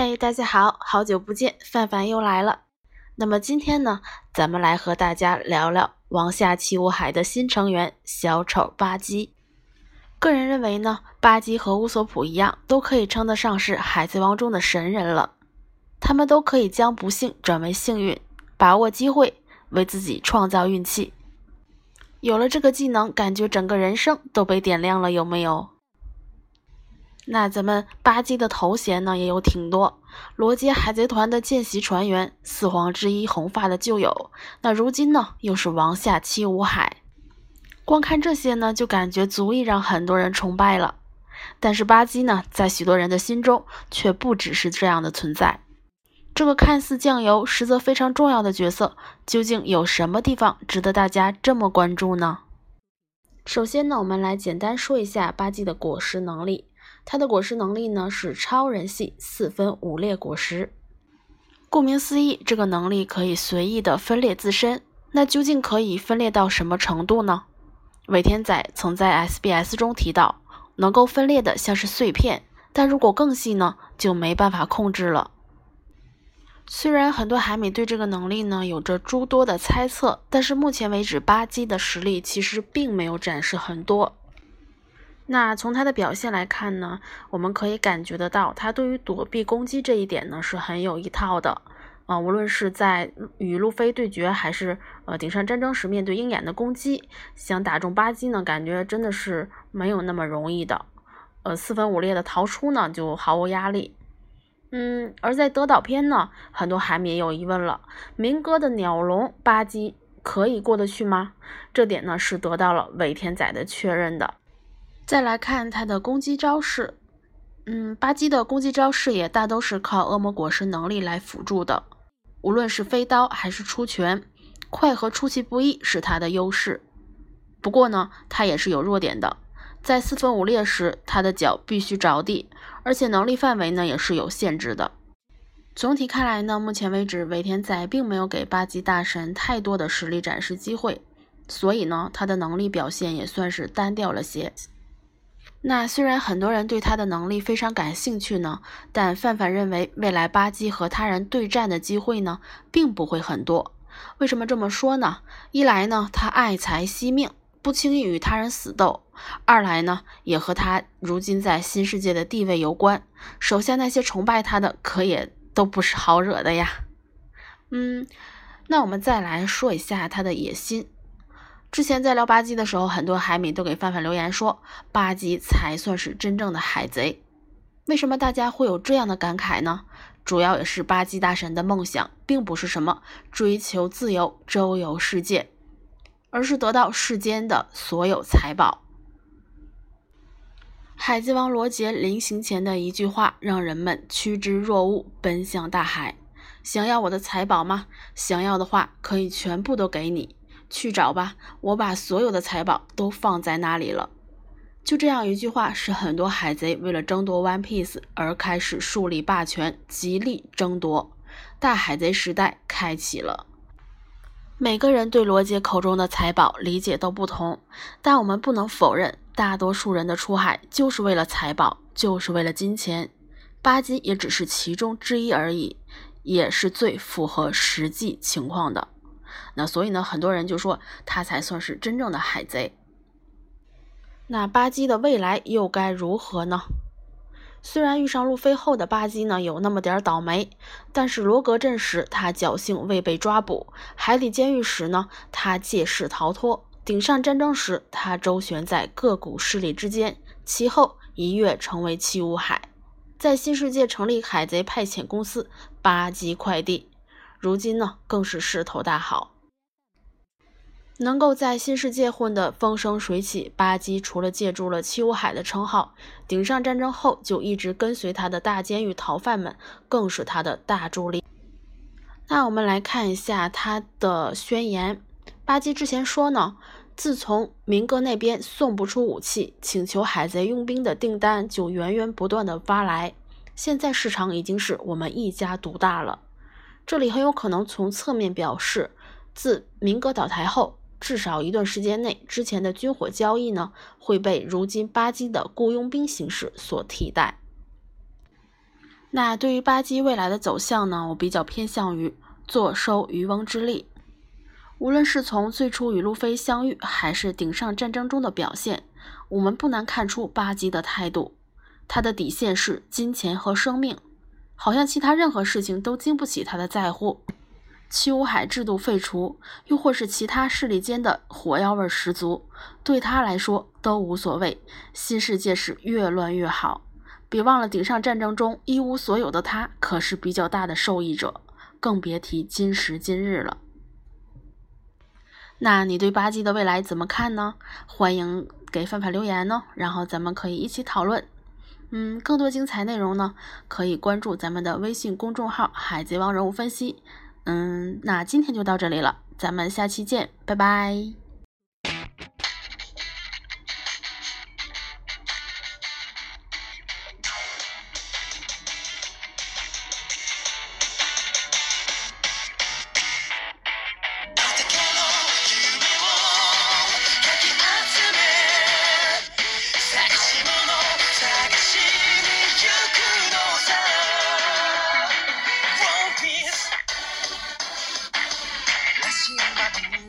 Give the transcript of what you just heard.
嘿，大家好，好久不见，范范又来了。那么今天呢，咱们来和大家聊聊王下七武海的新成员小丑巴基。个人认为呢，巴基和乌索普一样，都可以称得上是海贼王中的神人了。他们都可以将不幸转为幸运，把握机会，为自己创造运气。有了这个技能，感觉整个人生都被点亮了，有没有？那咱们巴基的头衔呢也有挺多，罗杰海贼团的见习船员，四皇之一红发的旧友，那如今呢又是王下七武海，光看这些呢就感觉足以让很多人崇拜了。但是巴基呢，在许多人的心中却不只是这样的存在。这个看似酱油，实则非常重要的角色，究竟有什么地方值得大家这么关注呢？首先呢，我们来简单说一下巴基的果实能力。它的果实能力呢是超人系四分五裂果实。顾名思义，这个能力可以随意的分裂自身。那究竟可以分裂到什么程度呢？尾田仔曾在 SBS 中提到，能够分裂的像是碎片，但如果更细呢，就没办法控制了。虽然很多海米对这个能力呢有着诸多的猜测，但是目前为止，巴基的实力其实并没有展示很多。那从他的表现来看呢，我们可以感觉得到，他对于躲避攻击这一点呢是很有一套的啊。无论是在与路飞对决，还是呃顶上战争时面对鹰眼的攻击，想打中巴基呢，感觉真的是没有那么容易的。呃，四分五裂的逃出呢就毫无压力。嗯，而在德岛篇呢，很多海米也有疑问了：明哥的鸟笼巴基可以过得去吗？这点呢是得到了尾田仔的确认的。再来看他的攻击招式，嗯，巴基的攻击招式也大都是靠恶魔果实能力来辅助的。无论是飞刀还是出拳，快和出其不意是他的优势。不过呢，他也是有弱点的，在四分五裂时，他的脚必须着地，而且能力范围呢也是有限制的。总体看来呢，目前为止尾田仔并没有给巴基大神太多的实力展示机会，所以呢，他的能力表现也算是单调了些。那虽然很多人对他的能力非常感兴趣呢，但范范认为未来巴基和他人对战的机会呢，并不会很多。为什么这么说呢？一来呢，他爱财惜命，不轻易与他人死斗；二来呢，也和他如今在新世界的地位有关。手下那些崇拜他的，可也都不是好惹的呀。嗯，那我们再来说一下他的野心。之前在聊巴基的时候，很多海米都给范范留言说，巴基才算是真正的海贼。为什么大家会有这样的感慨呢？主要也是巴基大神的梦想，并不是什么追求自由、周游世界，而是得到世间的所有财宝。海贼王罗杰临行前的一句话，让人们趋之若鹜，奔向大海。想要我的财宝吗？想要的话，可以全部都给你。去找吧，我把所有的财宝都放在那里了。就这样一句话，使很多海贼为了争夺 One Piece 而开始树立霸权，极力争夺。大海贼时代开启了。每个人对罗杰口中的财宝理解都不同，但我们不能否认，大多数人的出海就是为了财宝，就是为了金钱。巴基也只是其中之一而已，也是最符合实际情况的。那所以呢，很多人就说他才算是真正的海贼。那巴基的未来又该如何呢？虽然遇上路飞后的巴基呢有那么点倒霉，但是罗格镇时他侥幸未被抓捕，海底监狱时呢他借势逃脱，顶上战争时他周旋在各股势力之间，其后一跃成为七武海，在新世界成立海贼派遣公司巴基快递。如今呢，更是势头大好，能够在新世界混得风生水起。巴基除了借助了七武海的称号，顶上战争后就一直跟随他的大监狱逃犯们，更是他的大助力。那我们来看一下他的宣言。巴基之前说呢，自从明哥那边送不出武器，请求海贼佣兵的订单就源源不断的发来，现在市场已经是我们一家独大了。这里很有可能从侧面表示，自明哥倒台后，至少一段时间内，之前的军火交易呢会被如今巴基的雇佣兵形式所替代。那对于巴基未来的走向呢，我比较偏向于坐收渔翁之利。无论是从最初与路飞相遇，还是顶上战争中的表现，我们不难看出巴基的态度。他的底线是金钱和生命，好像其他任何事情都经不起他的在乎。七武海制度废除，又或是其他势力间的火药味十足，对他来说都无所谓。新世界是越乱越好。别忘了，顶上战争中一无所有的他，可是比较大的受益者，更别提今时今日了。那你对巴基的未来怎么看呢？欢迎给范范留言哦，然后咱们可以一起讨论。嗯，更多精彩内容呢，可以关注咱们的微信公众号“海贼王人物分析”。嗯，那今天就到这里了，咱们下期见，拜拜。tinha